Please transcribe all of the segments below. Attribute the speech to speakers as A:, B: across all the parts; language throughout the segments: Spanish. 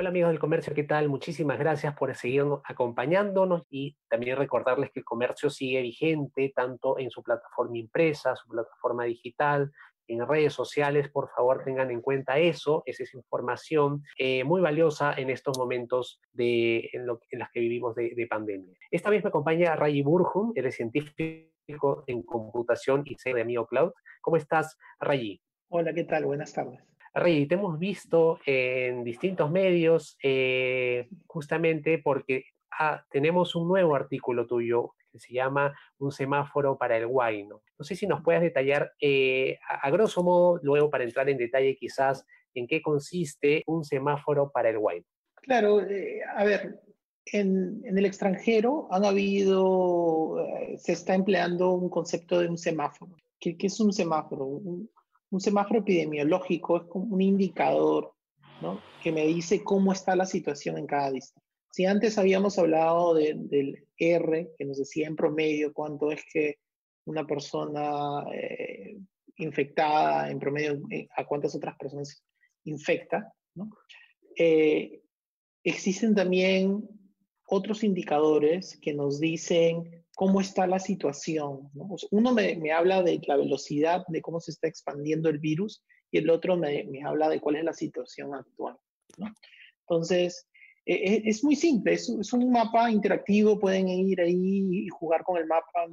A: Hola amigos del comercio, ¿qué tal? Muchísimas gracias por seguir acompañándonos y también recordarles que el comercio sigue vigente tanto en su plataforma impresa, su plataforma digital, en redes sociales, por favor tengan en cuenta eso, esa es información eh, muy valiosa en estos momentos de, en, los que vivimos de, pandemia. Esta vez me acompaña Rayi Burjum, eres científico en computación y CEO de Amio Cloud. ¿Cómo estás, Rayi?
B: Hola, ¿qué tal? Buenas tardes.
A: Rey, te hemos visto en distintos medios eh, justamente porque ah, tenemos un nuevo artículo tuyo que se llama Un semáforo para el guayno. No sé si nos puedes detallar eh, a, grosso modo, luego para entrar en detalle quizás, en qué consiste un semáforo para el guayno.
B: Claro, eh, a ver, en, el extranjero han habido, se está empleando un concepto de un semáforo. ¿Qué, es un semáforo? Un semáforo epidemiológico es como un indicador que me dice cómo está la situación en cada distrito. Si antes habíamos hablado del R, que nos decía en promedio cuánto es que una persona eh, infectada en promedio eh, a cuántas otras personas infecta. Eh, existen también otros indicadores que nos dicen cómo está la situación. Uno me, habla de la velocidad de cómo se está expandiendo el virus y el otro me, habla de cuál es la situación actual. Entonces, e, e, es muy simple, es, un mapa interactivo, pueden ir ahí y jugar con el mapa,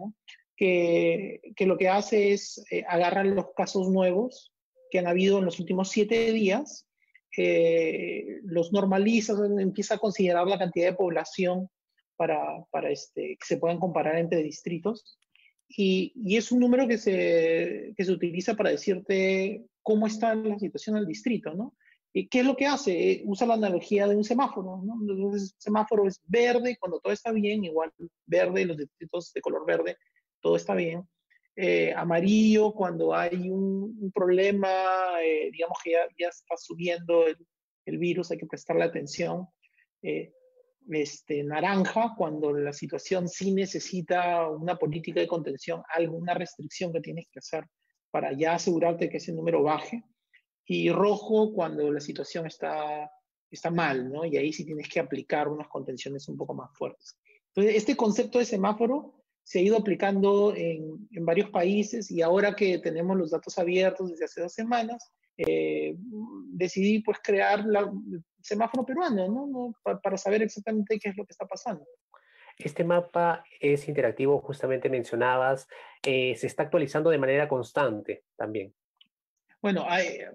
B: que, lo que hace es eh, agarrar los casos nuevos que han habido en los últimos siete días, eh, los normaliza, empieza a considerar la cantidad de población para, este, que se puedan comparar entre distritos. Y, es un número que se, utiliza para decirte cómo está la situación del distrito, ¿no? ¿Y qué es lo que hace? Eh, usa la analogía de un semáforo, ¿no? Entonces, semáforo es verde cuando todo está bien, igual verde, los distritos de color verde, todo está bien. Eh, amarillo cuando hay un, problema, eh, digamos que ya, ya, está subiendo el, virus, hay que prestarle atención. Eh, este, naranja cuando la situación sí necesita una política de contención, alguna restricción que tienes que hacer para ya asegurarte que ese número baje, y rojo cuando la situación está, está mal, ¿no? Y ahí sí tienes que aplicar unas contenciones un poco más fuertes. Entonces, este concepto de semáforo se ha ido aplicando en, en varios países y ahora que tenemos los datos abiertos desde hace dos semanas, eh, decidí pues crear la, semáforo peruano, ¿no? Para, saber exactamente qué es lo que está pasando.
A: Este mapa es interactivo, justamente mencionabas, eh, se está actualizando de manera constante también.
B: Bueno,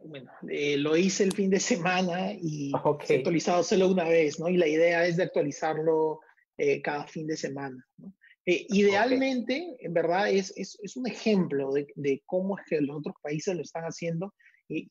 B: bueno eh, lo hice el fin de semana y se ha actualizado solo una vez, ¿no? Y la idea es de actualizarlo eh, cada fin de semana, ¿no? idealmente, en verdad, es, es, es un ejemplo de, de, cómo es que los otros países lo están haciendo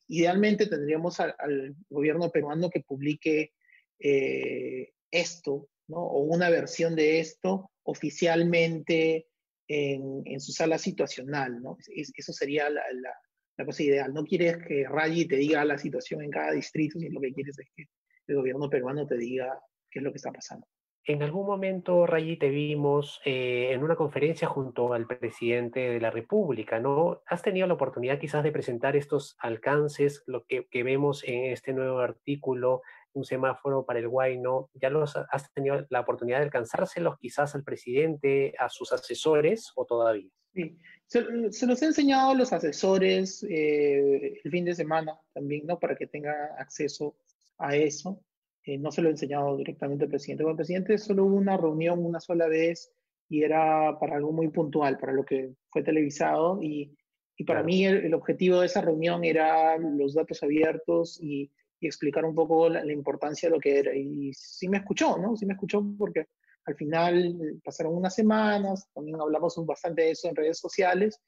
B: idealmente tendríamos al, gobierno peruano que publique eh, esto, ¿no? O una versión de esto oficialmente en, su sala situacional, eso sería la, cosa ideal. No quieres que Rayi te diga la situación en cada distrito, sino lo que quieres es que el gobierno peruano te diga qué es lo que está pasando.
A: En algún momento, Rayi, te vimos eh, en una conferencia junto al presidente de la República, ¿no? ¿Has tenido la oportunidad quizás de presentar estos alcances, lo que, vemos en este nuevo artículo, un semáforo para el Guayno? ¿Ya los has tenido la oportunidad de alcanzárselos quizás al presidente, a sus asesores o todavía?
B: Sí, se, los he enseñado a los asesores eh, el fin de semana también, ¿no? Para que tenga acceso a eso. Eh, no se lo he enseñado directamente al presidente. Con el presidente solo hubo una reunión una sola vez y era para algo muy puntual, para lo que fue televisado. Y, y para mí el, objetivo de esa reunión era los datos abiertos y, y explicar un poco la, importancia de lo que era. Y sí me escuchó, ¿no? Sí me escuchó porque al final eh, pasaron unas semanas, también hablamos bastante de eso en redes sociales.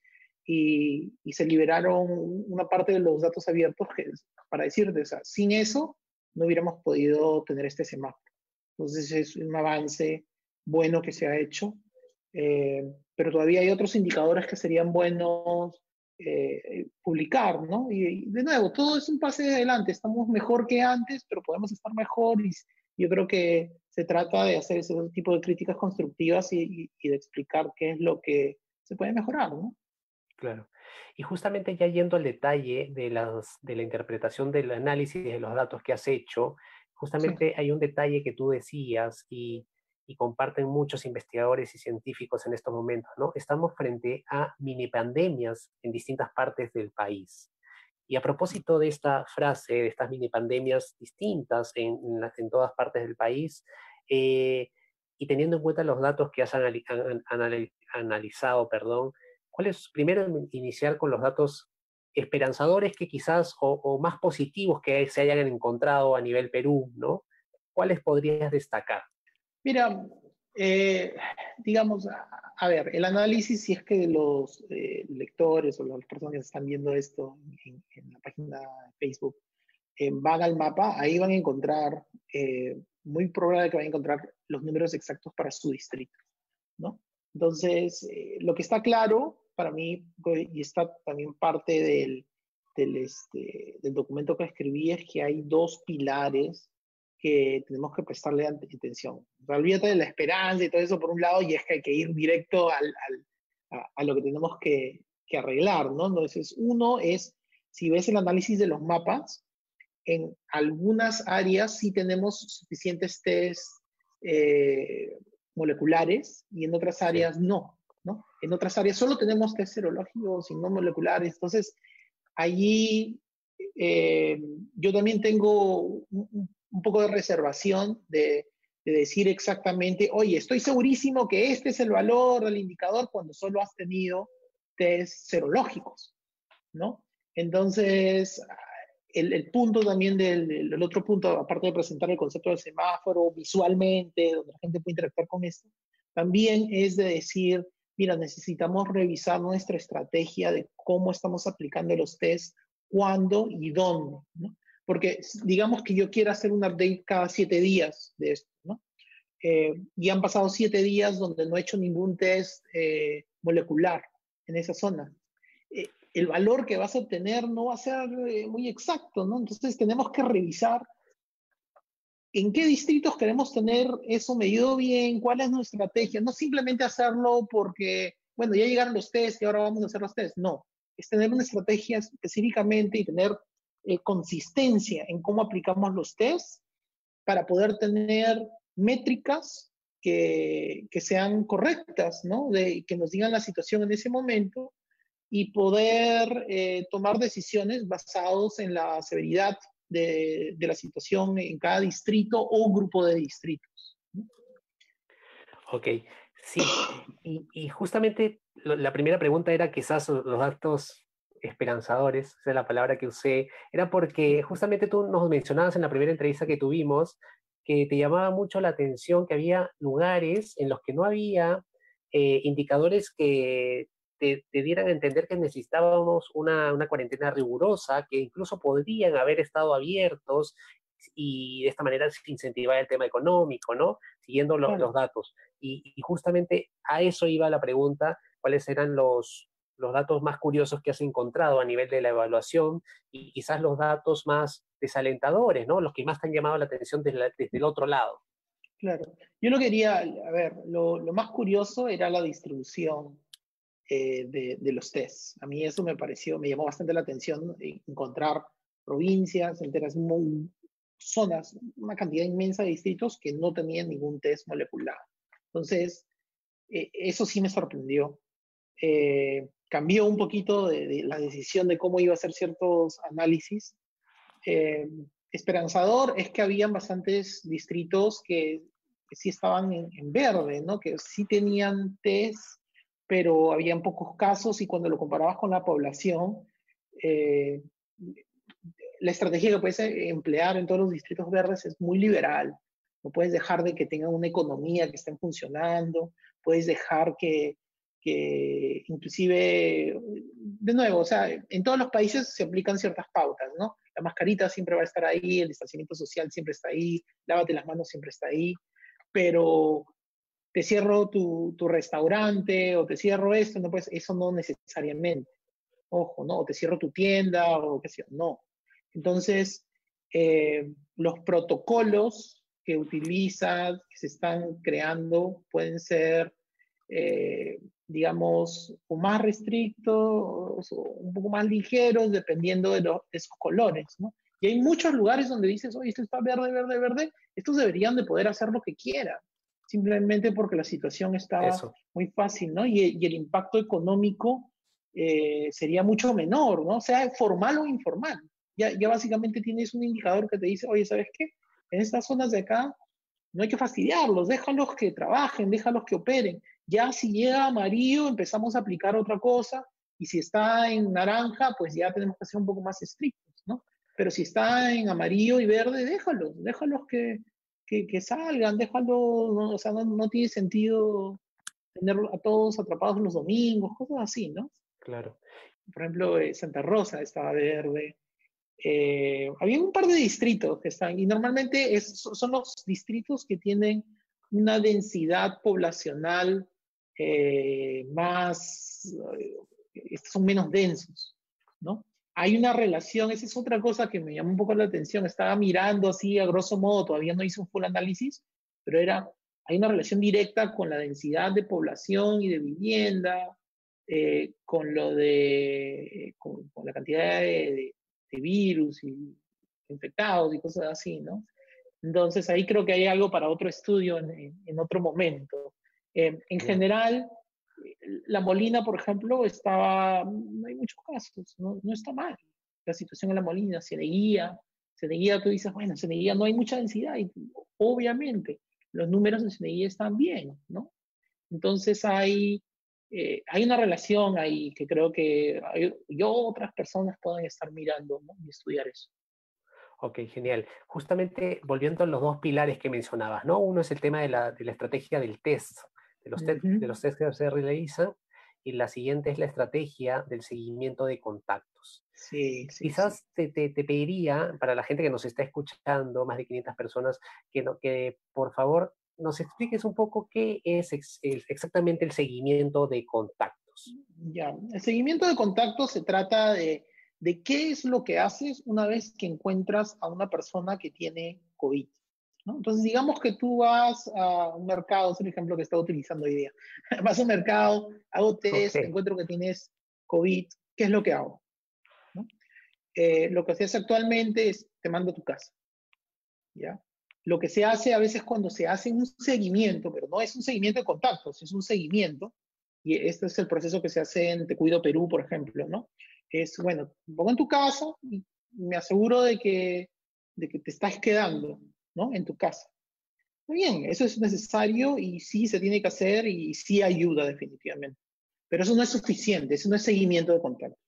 B: Y, y se liberaron una parte de los datos abiertos que, para decirte, o sea, sin eso no hubiéramos podido tener este semáforo. Entonces es un avance bueno que se ha hecho Eh, pero todavía hay otros indicadores que serían buenos eh, publicar, ¿no? Y, de nuevo, todo es un pase de adelante, estamos mejor que antes, pero podemos estar mejor y yo creo que se trata de hacer ese tipo de críticas constructivas y, y de explicar qué es lo que se puede mejorar, ¿no?
A: Claro. Y justamente ya yendo al detalle de, las, de la interpretación del análisis de los datos que has hecho, justamente hay un detalle que tú decías y, y, comparten muchos investigadores y científicos en estos momentos, ¿no? Estamos frente a mini pandemias en distintas partes del país. Y a propósito de esta frase, de estas mini pandemias distintas en, en, todas partes del país, eh, y teniendo en cuenta los datos que has analizado, perdón, ¿cuál es primero iniciar con los datos esperanzadores que quizás o, más positivos que se hayan encontrado a nivel Perú, ¿no? ¿Cuáles podrías destacar?
B: Mira, eh, digamos, a, ver, el análisis, si es que los eh, lectores o las personas que están viendo esto en, la página de Facebook eh, van al mapa, ahí van a encontrar, muy probable que van a encontrar los números exactos para su distrito, ¿no? Entonces, lo que está claro para mí, y está también parte del, del, este, del documento que escribí, es que hay dos pilares que tenemos que prestarle atención. olvídate de la esperanza y todo eso por un lado, y es que hay que ir directo al, al, a, a, lo que tenemos que, que, arreglar, ¿no? Entonces, uno es, si ves el análisis de los mapas, en algunas áreas sí tenemos suficientes test eh, moleculares y en otras áreas no. En otras áreas solo tenemos test serológicos y no moleculares. Entonces, allí eh, yo también tengo un, poco de reservación de, decir exactamente, oye, estoy segurísimo que este es el valor del indicador cuando solo has tenido test serológicos, ¿no? Entonces, el, punto también del el otro punto, aparte de presentar el concepto del semáforo visualmente, donde la gente puede interactuar con esto, también es de decir, mira, necesitamos revisar nuestra estrategia de cómo estamos aplicando los tests, cuándo y dónde, ¿no? Porque digamos que yo quiero hacer un update cada siete días de esto, ¿no? Eh, y han pasado siete días donde no he hecho ningún test eh, molecular en esa zona. Eh, el valor que vas a obtener no va a ser muy exacto, ¿no? Entonces tenemos que revisar en qué distritos queremos tener eso medido bien, cuál es nuestra estrategia, no simplemente hacerlo porque, bueno, ya llegaron los test y ahora vamos a hacer los test, no, es tener una estrategia específicamente y tener eh, consistencia en cómo aplicamos los tests para poder tener métricas que, que sean correctas, ¿no? De, que nos digan la situación en ese momento y poder eh, tomar decisiones basados en la severidad de, la situación en cada distrito o grupo de distritos.
A: Ok, sí. Y, justamente la primera pregunta era quizás los datos esperanzadores, esa es la palabra que usé, era porque justamente tú nos mencionabas en la primera entrevista que tuvimos que te llamaba mucho la atención que había lugares en los que no había eh, indicadores que te, dieran a entender que necesitábamos una, una, cuarentena rigurosa, que incluso podrían haber estado abiertos y de esta manera se incentivar el tema económico, ¿no? Siguiendo los datos. Y, justamente a eso iba la pregunta, ¿cuáles eran los, los datos más curiosos que has encontrado a nivel de la evaluación y quizás los datos más desalentadores, ¿no? Los que más te han llamado la atención desde, desde el otro lado.
B: Claro. Yo lo quería, a ver, lo, lo, más curioso era la distribución eh, de, los tests. A mí eso me pareció, me llamó bastante la atención encontrar provincias enteras, zonas, una cantidad inmensa de distritos que no tenían ningún test molecular. Entonces, eh, eso sí me sorprendió. Eh, cambió un poquito la decisión de cómo iba a hacer ciertos análisis. esperanzador es que habían bastantes distritos que, sí estaban en, en, verde, ¿no? que sí tenían test pero habían pocos casos y cuando lo comparabas con la población, eh, la estrategia que puedes emplear en todos los distritos verdes es muy liberal. No puedes dejar de que tengan una economía que estén funcionando, puedes dejar que, que inclusive, de nuevo, o sea, en todos los países se aplican ciertas pautas, ¿no? La mascarita siempre va a estar ahí, el distanciamiento social siempre está ahí, lávate las manos siempre está ahí, pero te cierro tu, restaurante o te cierro esto, no pues eso no necesariamente. Ojo, ¿no? O te cierro tu tienda o qué sé yo, no. Entonces, eh, los protocolos que utilizas, que se están creando, pueden ser, eh, digamos, o más restrictos o un poco más ligeros, dependiendo de, los, colores, ¿no? Y hay muchos lugares donde dices, oye, esto está verde, verde, verde, estos deberían de poder hacer lo que quieran, simplemente porque la situación está muy fácil, ¿no? Y, el impacto económico eh, sería mucho menor, ¿no? Sea formal o informal. Ya, ya básicamente tienes un indicador que te dice, oye, ¿sabes qué? En estas zonas de acá no hay que fastidiarlos, déjalos que trabajen, déjalos que operen. Ya si llega amarillo, empezamos a aplicar otra cosa, y si está en naranja, pues ya tenemos que ser un poco más estrictos, ¿no? Pero si está en amarillo y verde, déjalos, déjalos que, que, salgan, déjalos, ¿no? o sea, no, tiene sentido tener a todos atrapados los domingos, cosas así, ¿no?
A: Claro.
B: Por ejemplo, eh, Santa Rosa estaba verde. Eh, había un par de distritos que están, y normalmente es, son los distritos que tienen una densidad poblacional eh, más, son menos densos, ¿no? Hay una relación, esa es otra cosa que me llamó un poco la atención, estaba mirando así a grosso modo, todavía no hice un full análisis, pero era, hay una relación directa con la densidad de población y de vivienda, eh, con lo de, con, la cantidad de, virus y infectados y cosas así, ¿no? Entonces ahí creo que hay algo para otro estudio en, en, otro momento. Eh, en general, la Molina, por ejemplo, estaba, no hay muchos casos, no, no está mal. La situación en la Molina, se neguía, se neguía, tú dices, bueno, se neguía, no hay mucha densidad, obviamente los números en Ceneguía están bien, ¿no? Entonces hay, eh, hay una relación ahí que creo que yo otras personas pueden estar mirando y estudiar eso.
A: Ok, genial. Justamente volviendo a los dos pilares que mencionabas, ¿no? Uno es el tema de la, de la estrategia del test, de los, de los test que se realizan, y la siguiente es la estrategia del seguimiento de contactos.
B: Sí,
A: Quizás Te, te, pediría, para la gente que nos está escuchando, más de 500 personas, que, no, que por favor nos expliques un poco qué es exactamente el seguimiento de contactos.
B: Ya, el seguimiento de contactos se trata de, de qué es lo que haces una vez que encuentras a una persona que tiene COVID. Entonces, digamos que tú vas a un mercado, es el ejemplo que está utilizando hoy día. Vas a un mercado, hago test, encuentro que tienes COVID, ¿qué es lo que hago? Eh, lo que se hace actualmente es, te mando a tu casa. ¿ya? Lo que se hace a veces cuando se hace un seguimiento, pero no es un seguimiento de contactos, es un seguimiento, y este es el proceso que se hace en Te Cuido Perú, por ejemplo, ¿no? Es, bueno, pongo en tu casa y me aseguro de que, de que te estás quedando, ¿no? En tu casa. Muy bien, eso es necesario y sí se tiene que hacer y sí ayuda definitivamente. Pero eso no es suficiente, eso no es seguimiento de contactos.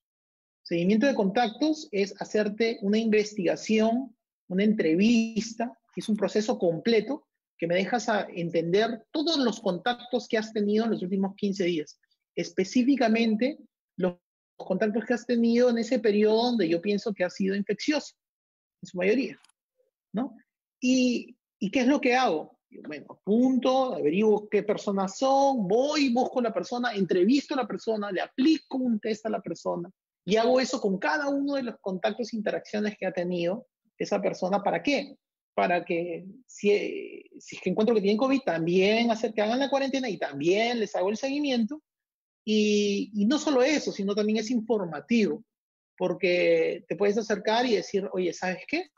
B: Seguimiento de contactos es hacerte una investigación, una entrevista, es un proceso completo que me dejas a entender todos los contactos que has tenido en los últimos 15 días. Específicamente los contactos que has tenido en ese periodo donde yo pienso que ha sido infeccioso, en su mayoría. ¿no? ¿Y, qué es lo que hago? Bueno, apunto, averiguo qué personas son, voy, busco a la persona, entrevisto a la persona, le aplico un test a la persona y hago eso con cada uno de los contactos e interacciones que ha tenido esa persona. ¿Para qué? Para que si, si encuentro que tienen COVID, también hacer que hagan la cuarentena y también les hago el seguimiento. Y, y no solo eso, sino también es informativo, porque te puedes acercar y decir, oye, ¿sabes qué?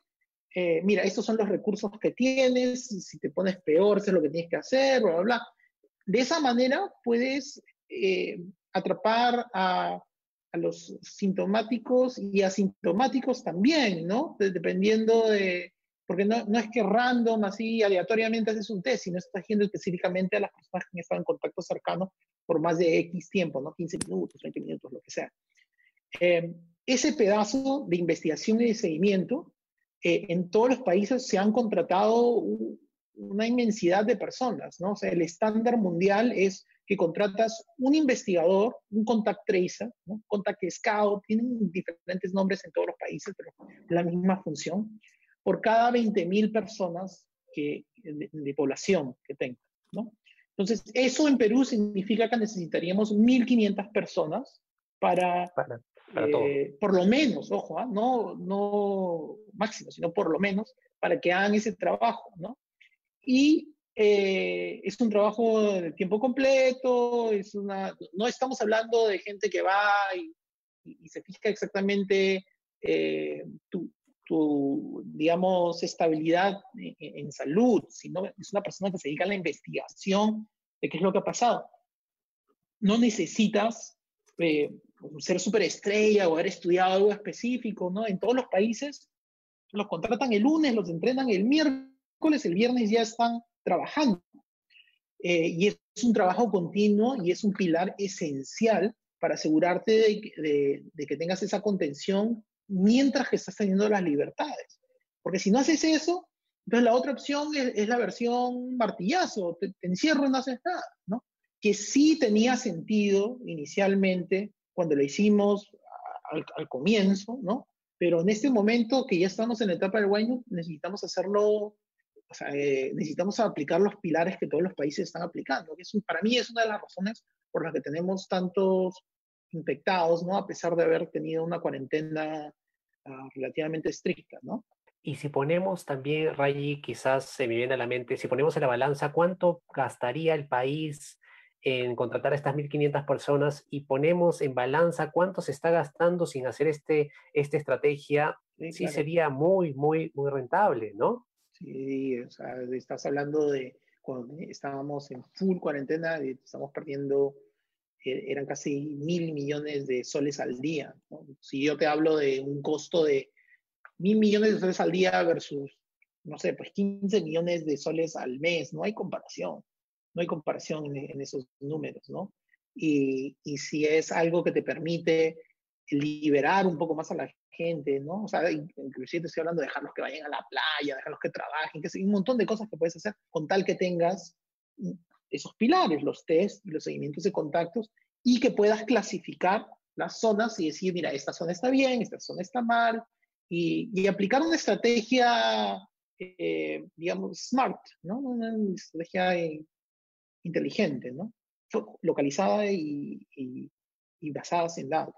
B: Eh, mira, estos son los recursos que tienes, si te pones peor, sé lo que tienes que hacer, bla, bla, bla. De esa manera puedes eh, atrapar a, los sintomáticos y asintomáticos también, ¿no? dependiendo de, porque no, es que random, así aleatoriamente haces un test, sino estás yendo específicamente a las personas que han en contacto cercano por más de X tiempo, ¿no? 15 minutos, 20 minutos, lo que sea. Eh, ese pedazo de investigación y de seguimiento eh, en todos los países se han contratado una inmensidad de personas, ¿no? O sea, el estándar mundial es que contratas un investigador, un contact tracer, ¿no? contact scout, tienen diferentes nombres en todos los países, pero la misma función, por cada 20.000 personas que, de, población que tengas, ¿no? Entonces, eso en Perú significa que necesitaríamos 1.500 personas para, para, eh, por lo menos, ojo, ¿ah? no, no máximo, sino por lo menos, para que hagan ese trabajo, ¿no? Y eh, es un trabajo de tiempo completo, es una, no estamos hablando de gente que va y, se fija exactamente eh, tu, tu, digamos, estabilidad en, salud, sino es una persona que se dedica a la investigación de qué es lo que ha pasado. No necesitas eh, ser superestrella o haber estudiado algo específico, ¿no? En todos los países los contratan el lunes, los entrenan el miércoles, el viernes ya están trabajando. Eh, y es un trabajo continuo y es un pilar esencial para asegurarte de, de, que tengas esa contención mientras que estás teniendo las libertades. Porque si no haces eso, entonces la otra opción es, la versión martillazo, te, encierro y no haces nada, ¿no? Que sí tenía sentido inicialmente cuando lo hicimos al, al comienzo, ¿no? Pero en este momento que ya estamos en la etapa del Wine, necesitamos hacerlo o sea, eh, necesitamos aplicar los pilares que todos los países están aplicando. Que para mí es una de las razones por las que tenemos tantos infectados, ¿no? A pesar de haber tenido una cuarentena ah, relativamente estricta, ¿no?
A: Y si ponemos también, Rayi, quizás se me viene a la mente, si ponemos en la balanza cuánto gastaría el país en contratar a estas 1.500 personas y ponemos en balanza cuánto se está gastando sin hacer este, esta estrategia, sí, sería muy, muy, muy rentable, ¿no?
B: Sí, o sea, estás hablando de cuando estábamos en full cuarentena, estamos perdiendo, eh, eran casi mil millones de soles al día. Si yo te hablo de un costo de mil millones de soles al día versus, no sé, pues 15 millones de soles al mes, no hay comparación, no hay comparación en, esos números, ¿no? Y, y, si es algo que te permite liberar un poco más a la gente, ¿no? O sea, inclusive te estoy hablando de dejarlos que vayan a la playa, dejarlos que trabajen, que un montón de cosas que puedes hacer con tal que tengas mm, esos pilares, los test los seguimientos de contactos, y que puedas clasificar las zonas y decir, mira, esta zona está bien, esta zona está mal, y, y aplicar una estrategia, eh, digamos, smart, ¿no? Una estrategia eh, inteligente, ¿no? Localizada y, y, y basada en datos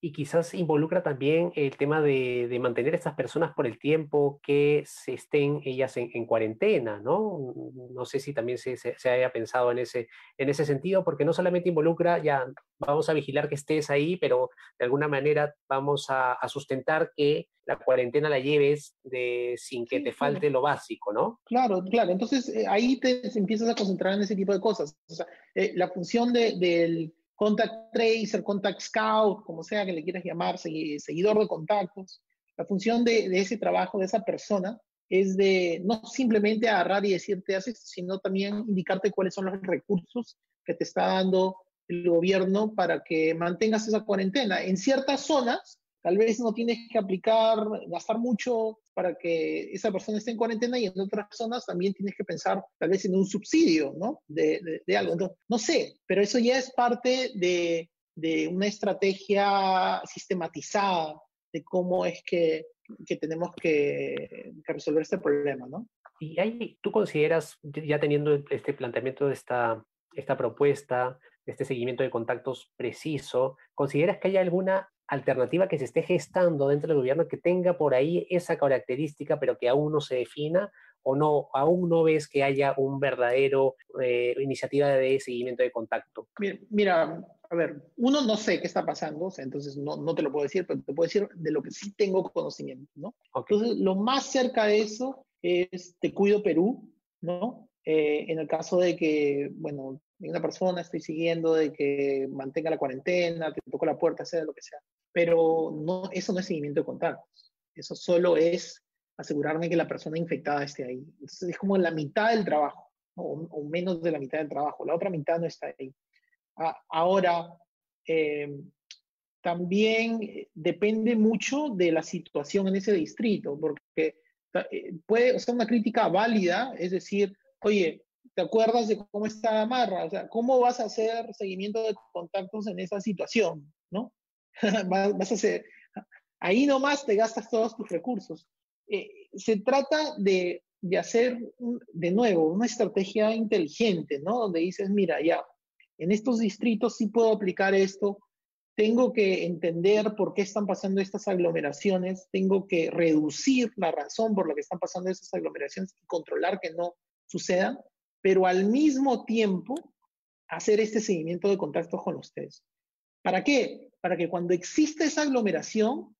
A: y quizás involucra también el tema de, de, mantener a estas personas por el tiempo que se estén ellas en, cuarentena, ¿no? No sé si también se, se, haya pensado en ese, en ese sentido, porque no solamente involucra, ya vamos a vigilar que estés ahí, pero de alguna manera vamos a, sustentar que la cuarentena la lleves de, sin que te falte lo básico, ¿no?
B: Claro, claro. Entonces eh, ahí te empiezas a concentrar en ese tipo de cosas. O sea, eh, la función de, del contact tracer, contact scout, como sea que le quieras llamar, seguidor de contactos. La función de, ese trabajo, de esa persona, es de no simplemente agarrar y decirte haces, sino también indicarte cuáles son los recursos que te está dando el gobierno para que mantengas esa cuarentena. En ciertas zonas, Tal vez no tienes que aplicar, gastar mucho para que esa persona esté en cuarentena y en otras zonas también tienes que pensar tal vez en un subsidio, ¿no? De, de, algo. no sé, pero eso ya es parte de, de una estrategia sistematizada de cómo es que, que tenemos que, resolver este problema, ¿no?
A: Y ahí tú consideras, ya teniendo este planteamiento de esta, esta propuesta, este seguimiento de contactos preciso, ¿consideras que hay alguna alternativa que se esté gestando dentro del gobierno que tenga por ahí esa característica, pero que aún no se defina o no, aún no ves que haya un verdadero eh, iniciativa de seguimiento de contacto?
B: Mira, a ver, uno no sé qué está pasando, entonces no, no, te lo puedo decir, pero te puedo decir de lo que sí tengo conocimiento, ¿no? Entonces, lo más cerca de eso es Te Cuido Perú, ¿no? Eh, en el caso de que, bueno, una persona estoy siguiendo de que mantenga la cuarentena, te toco la puerta, sea lo que sea pero no, eso no es seguimiento de contactos. Eso solo es asegurarme que la persona infectada esté ahí. Entonces es como la mitad del trabajo, o, menos de la mitad del trabajo. La otra mitad no está ahí. ahora, em, también depende mucho de la situación en ese distrito, porque eh, puede ser una crítica válida, es decir, oye, ¿te acuerdas de cómo está Amarra? O sea, ¿cómo vas a hacer seguimiento de contactos en esa situación? ¿no? vas a hacer, ahí nomás te gastas todos tus recursos. Eh, se trata de de hacer, de nuevo, una estrategia inteligente, ¿no? Donde dices, mira, ya, en estos distritos sí puedo aplicar esto, tengo que entender por qué están pasando estas aglomeraciones, tengo que reducir la razón por la que están pasando estas aglomeraciones y controlar que no sucedan, pero al mismo tiempo hacer este seguimiento de contactos con ustedes. ¿Para qué? Para que cuando exista esa aglomeración,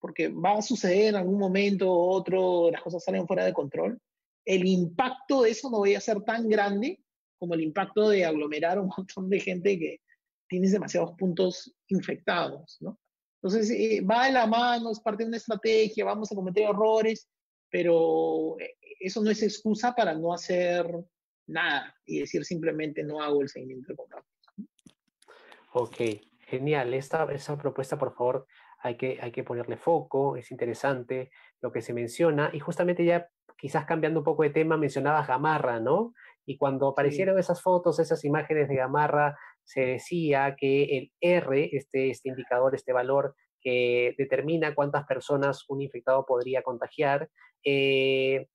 B: porque va a suceder en algún momento u otro, las cosas salen fuera de control, el impacto de eso no vaya a ser tan grande como el impacto de aglomerar un montón de gente que tienes demasiados puntos infectados, ¿no? Entonces, eh, va de la mano, es parte de una estrategia, vamos a cometer errores, pero eh, eso no es excusa para no hacer nada y decir simplemente no hago el seguimiento de contactos.
A: Ok, genial. Esta, esa propuesta, por favor, hay que, hay que ponerle foco, es interesante lo que se menciona y justamente ya quizás cambiando un poco de tema, mencionabas Gamarra, ¿no? Y cuando aparecieron esas fotos, esas imágenes de Gamarra, se decía que el R, este, este indicador, este valor que determina cuántas personas un infectado podría contagiar, eh,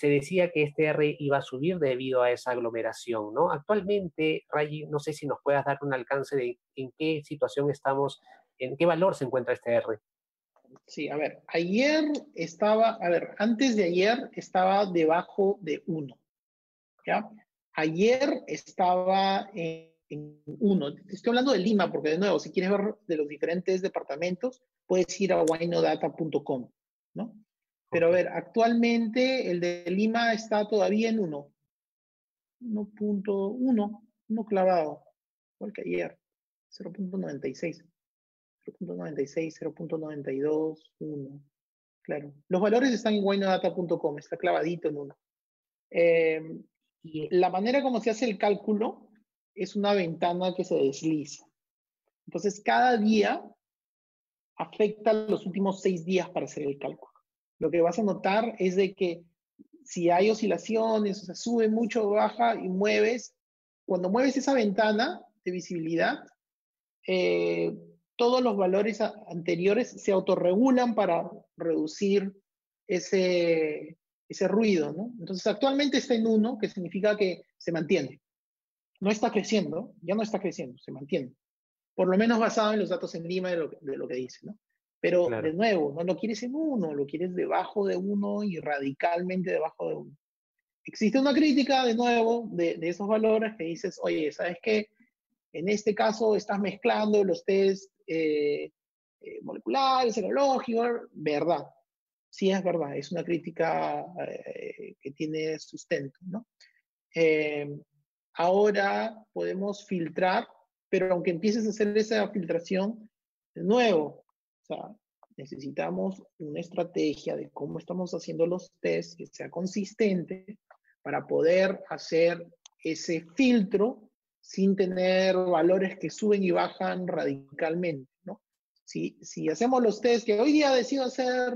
A: se decía que este R iba a subir debido a esa aglomeración, ¿no? Actualmente, Rayi, no sé si nos puedas dar un alcance de en qué situación estamos, en qué valor se encuentra este R.
B: Sí, a ver, ayer estaba, a ver, antes de ayer estaba debajo de 1, ¿ya? Ayer estaba en en uno. Estoy hablando de Lima, porque de nuevo, si quieres ver de los diferentes departamentos, puedes ir a winodata.com, ¿no? Pero a ver, actualmente el de Lima está todavía en 1. 1.1, uno clavado, igual que ayer, 0.96. 0.96, 0.92, 1. Claro. Los valores están en winodata.com, está clavadito en 1. Eh, y la manera como se hace el cálculo es una ventana que se desliza. Entonces, cada día afecta los últimos seis días para hacer el cálculo. Lo que vas a notar es de que si hay oscilaciones, o sea, sube mucho baja y mueves, cuando mueves esa ventana de visibilidad, eh, todos los valores anteriores se autorregulan para reducir ese, ese ruido, ¿no? Entonces, actualmente está en uno, que significa que se mantiene no está creciendo, ya no está creciendo, se mantiene. Por lo menos basado en los datos en Lima de lo, de lo que dice, ¿no? Pero de nuevo, no lo quieres en uno, lo quieres debajo de uno y radicalmente debajo de uno. Existe una crítica, de nuevo, de, de esos valores que dices, oye, ¿sabes qué? En este caso estás mezclando los test eh, eh, moleculares, serológicos, verdad. Sí, es verdad, es una crítica eh, que tiene sustento, ¿no? ahora podemos filtrar, pero aunque empieces a hacer esa filtración, de nuevo, sea, necesitamos una estrategia de cómo estamos haciendo los tests que sea consistente para poder hacer ese filtro sin tener valores que suben y bajan radicalmente, ¿no? Si, si hacemos los tests que hoy día decido hacer,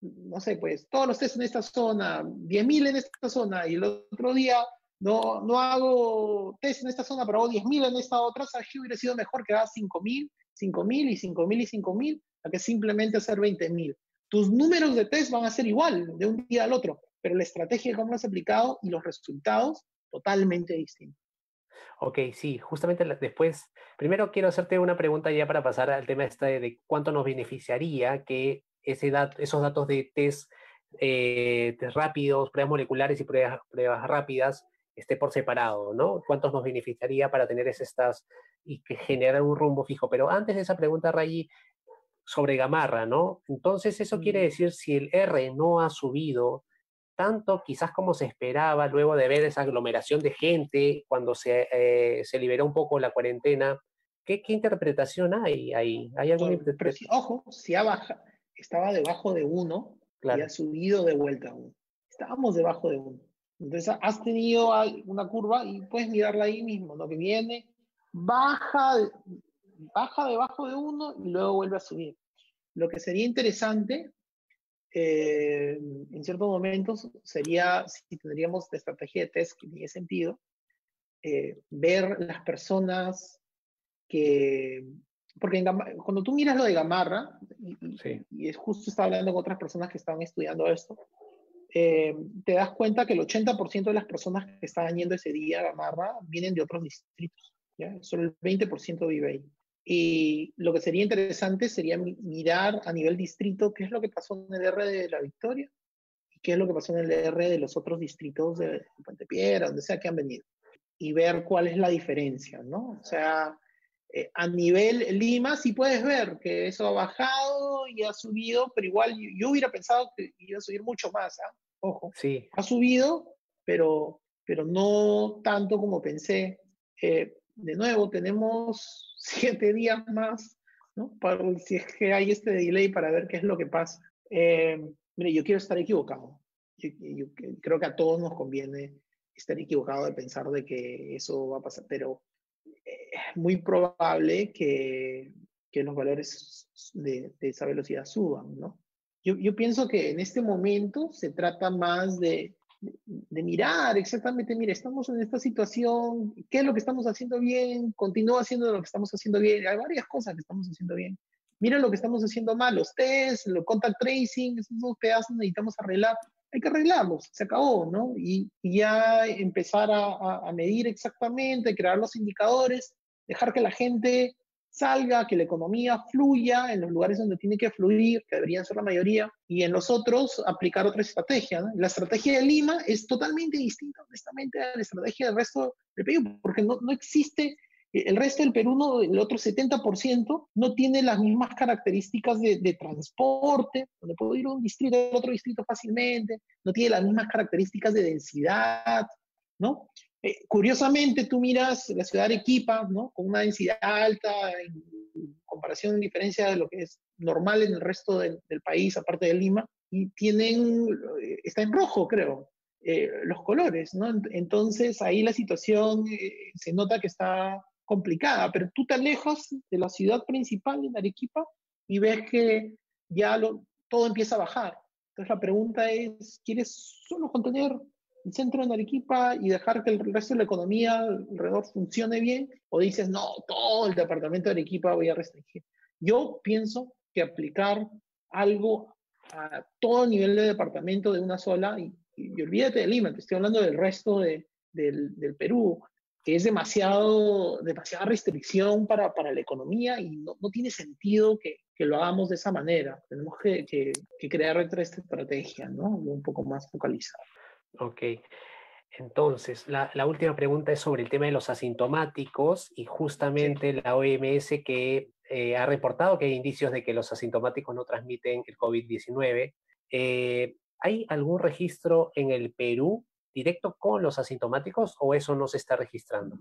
B: no sé, pues todos los tests en esta zona, 10.000 en esta zona, y el otro día no, no hago test en esta zona, pero hago 10.000 en esta otra, ¿sabes hubiera sido mejor que hagas 5.000, 5.000 y 5.000 y 5.000 a que simplemente hacer 20.000? Tus números de test van a ser igual de un día al otro, pero la estrategia de cómo lo has aplicado y los resultados totalmente distintos.
A: Ok, sí, justamente después, primero quiero hacerte una pregunta ya para pasar al tema este de cuánto nos beneficiaría que ese esos datos de test, eh, test rápidos, pruebas moleculares y pruebas, pruebas rápidas esté por separado, ¿no? ¿Cuántos nos beneficiaría para tener estas y que generar un rumbo fijo? Pero antes de esa pregunta, Rayi, sobre Gamarra, ¿no? Entonces, eso quiere decir si el R no ha subido tanto quizás como se esperaba luego de ver esa aglomeración de gente cuando se, eh, se liberó un poco la cuarentena. ¿Qué, qué interpretación hay ahí? ¿Hay alguna
B: interpretación? ojo, si ha baja, estaba debajo de uno y ha subido de vuelta a uno. Estábamos debajo de uno. Entonces has tenido una curva y puedes mirarla ahí mismo, lo que viene, baja, baja debajo de uno y luego vuelve a subir. Lo que sería interesante eh, en ciertos momentos sería, si tendríamos la estrategia de test que tiene sentido, eh, ver las personas que... Porque cuando tú miras lo de Gamarra, y, y, es justo estaba hablando con otras personas que estaban estudiando esto, eh, te das cuenta que el 80% de las personas que estaban yendo ese día a Gamarra vienen de otros distritos. ¿ya? Solo el 20% vive ahí. Y lo que sería interesante sería mirar a nivel distrito qué es lo que pasó en el R de la Victoria y qué es lo que pasó en el R de los otros distritos de Puente Piedra, donde sea que han venido, y ver cuál es la diferencia, ¿no? O sea, eh, a nivel Lima sí puedes ver que eso ha bajado y ha subido, pero igual yo, hubiera pensado que iba a subir mucho más, ¿ah? Ojo,
A: sí.
B: ha subido, pero, pero no tanto como pensé. Eh, de nuevo, tenemos siete días más, ¿no? Para, si es que hay este delay para ver qué es lo que pasa. Eh, mire, yo quiero estar equivocado. Yo, creo que a todos nos conviene estar equivocado de pensar de que eso va a pasar, pero es muy probable que, que los valores de, de, esa velocidad suban, ¿no? Yo, yo pienso que en este momento se trata más de, de mirar exactamente, mire, estamos en esta situación, ¿qué es lo que estamos haciendo bien? Continúa haciendo lo que estamos haciendo bien. Hay varias cosas que estamos haciendo bien. Mira lo que estamos haciendo mal, los tests, el contact tracing, esos dos pedazos necesitamos arreglar. Hay que arreglarlos, se acabó, ¿no? Y, ya empezar a, medir exactamente, crear los indicadores, dejar que la gente salga, que la economía fluya en los lugares donde tiene que fluir, que deberían ser la mayoría, y en los otros aplicar otra estrategia. La estrategia de Lima es totalmente distinta, honestamente, a la estrategia del resto del Perú, porque no, no existe, el resto del Perú, no, el otro 70%, no tiene las mismas características de, de transporte, donde puedo ir a un distrito a otro distrito fácilmente, no tiene las mismas características de densidad, ¿no? Eh, curiosamente, tú miras la ciudad de Arequipa, ¿no? Con una densidad alta en comparación, en diferencia de lo que es normal en el resto del, país, aparte de Lima, y tienen, eh, está en rojo, creo, eh, los colores, ¿no? Entonces ahí la situación se nota que está complicada, pero tú te alejas de la ciudad principal en Arequipa y ves que ya lo, todo empieza a bajar. Entonces la pregunta es, ¿quieres solo contener centro de Arequipa y dejar que el resto de la economía alrededor funcione bien? ¿O dices, no, todo el departamento de Arequipa voy a restringir? Yo pienso que aplicar algo a todo nivel de departamento de una sola, y, olvídate de Lima, te estoy hablando del resto de, del, del, Perú, que es demasiado, demasiada restricción para, para la economía y no, no tiene sentido que, que, lo hagamos de esa manera. Tenemos que, que, que crear otra estrategia, ¿no? Un poco más focalizada.
A: Ok. Entonces, la, última pregunta es sobre el tema de los asintomáticos y justamente la OMS que eh, ha reportado que hay indicios de que los asintomáticos no transmiten el COVID-19. Eh, ¿Hay algún registro en el Perú directo con los asintomáticos o eso no se está registrando?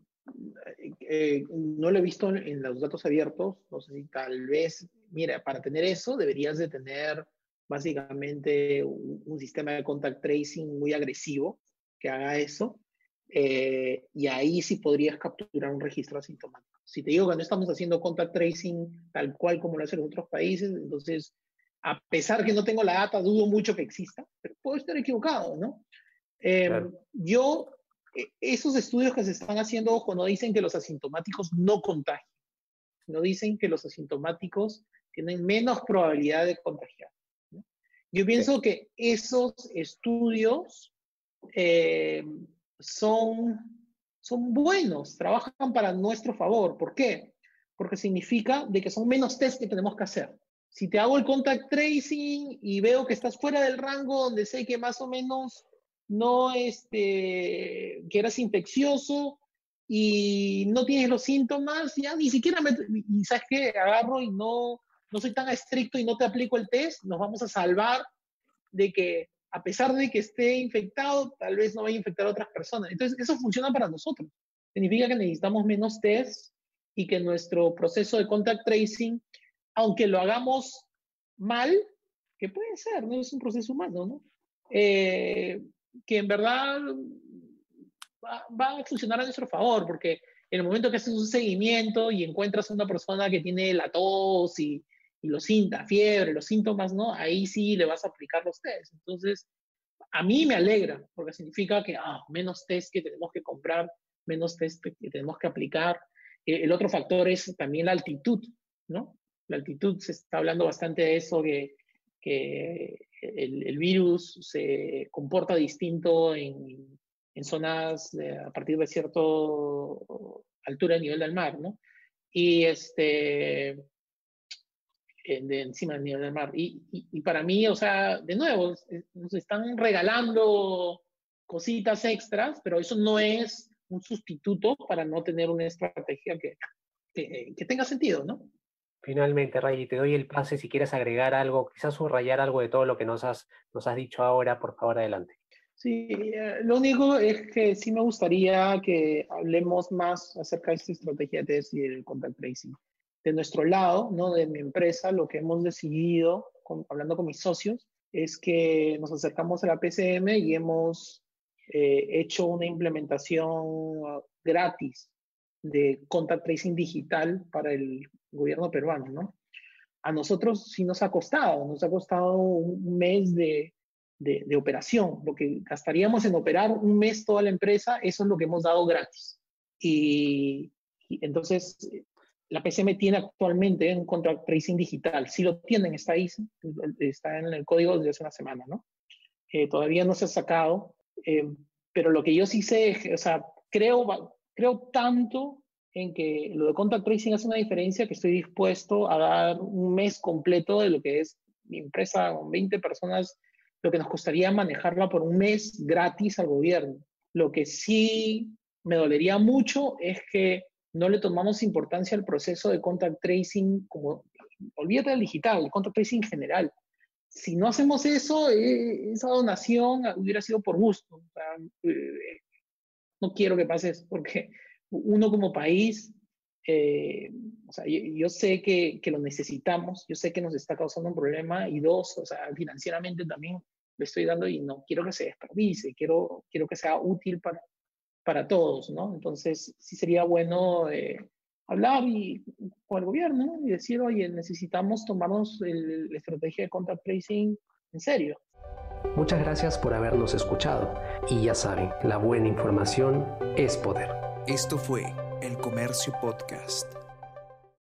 B: Eh, no lo he visto en, los datos abiertos. No sé si tal vez, mira, para tener eso deberías de tener básicamente un, sistema de contact tracing muy agresivo que haga eso. Eh, y ahí sí podrías capturar un registro asintomático. Si te digo que no estamos haciendo contact tracing tal cual como lo hacen otros países, entonces, a pesar que no tengo la data, dudo mucho que exista, pero puedo estar equivocado, ¿no? Eh, yo, e, esos estudios que se están haciendo, ojo, no dicen que los asintomáticos no contagian, no dicen que los asintomáticos tienen menos probabilidad de contagiar. Yo pienso que esos estudios eh, son, son buenos, trabajan para nuestro favor. ¿Por qué? Porque significa de que son menos test que tenemos que hacer. Si te hago el contact tracing y veo que estás fuera del rango donde sé que más o menos no, este, que eras infeccioso y no tienes los síntomas, ya ni siquiera me, y sabes que agarro y no, no soy tan estricto y no te aplico el test, nos vamos a salvar de que a pesar de que esté infectado, tal vez no vaya a infectar a otras personas. Entonces, eso funciona para nosotros. Significa que necesitamos menos test y que nuestro proceso de contact tracing, aunque lo hagamos mal, que puede ser, no es un proceso humano, ¿no? Eh, que en verdad va, va, a funcionar a nuestro favor, porque en el momento que haces un seguimiento y encuentras a una persona que tiene la tos y, los síntomas, fiebre, los síntomas, ¿no? Ahí sí le vas a aplicar los test. Entonces, a mí me alegra, porque significa que, ah, menos test que tenemos que comprar, menos test que tenemos que aplicar. Eh, el otro factor es también la altitud, ¿no? La altitud, se está hablando bastante de eso, que, que el, virus se comporta distinto en, en zonas a partir de cierta altura de nivel del mar, ¿no? Y este, de encima del nivel del mar. Y, y, para mí, o sea, de nuevo, nos están regalando cositas extras, pero eso no es un sustituto para no tener una estrategia que, que, que tenga sentido, ¿no?
A: Finalmente, Ray, te doy el pase si quieres agregar algo, quizás subrayar algo de todo lo que nos has, nos has dicho ahora, por favor, adelante.
B: Sí, eh, lo único es que sí me gustaría que hablemos más acerca de esta estrategia de y el contact tracing. De nuestro lado, ¿no? de mi empresa, lo que hemos decidido, hablando con mis socios, es que nos acercamos a la PCM y hemos eh, hecho una implementación gratis de contact tracing digital para el gobierno peruano, ¿no? A nosotros sí nos ha costado, nos ha costado un mes de, de, operación. Lo que gastaríamos en operar un mes toda la empresa, eso es lo que hemos dado gratis. Y, entonces, la PCM tiene actualmente un contract tracing digital. Si lo tienen, está ahí, está en el código desde hace una semana, ¿no? Todavía no se ha sacado, eh, pero lo que yo sí sé, o sea, creo, creo tanto en que lo de contact tracing hace una diferencia que estoy dispuesto a dar un mes completo de lo que es mi empresa con 20 personas, lo que nos costaría manejarla por un mes gratis al gobierno. Lo que sí me dolería mucho es que no le tomamos importancia al proceso de contact tracing como, olvídate del digital, el contact tracing en general. Si no hacemos eso, eh, esa donación hubiera sido por gusto. Eh, no quiero que pase eso, porque uno como país, eh, o sea, yo, sé que, que, lo necesitamos, yo sé que nos está causando un problema y dos, o sea, financieramente también le estoy dando y no quiero que se desperdice, quiero, quiero que sea útil para, para todos, ¿no? Entonces, sí sería bueno eh, hablar y, con el gobierno y decir, oye, necesitamos tomarnos la estrategia de contact tracing en serio.
A: Muchas gracias por habernos escuchado y ya saben, la buena información es poder.
C: Esto fue El Comercio Podcast.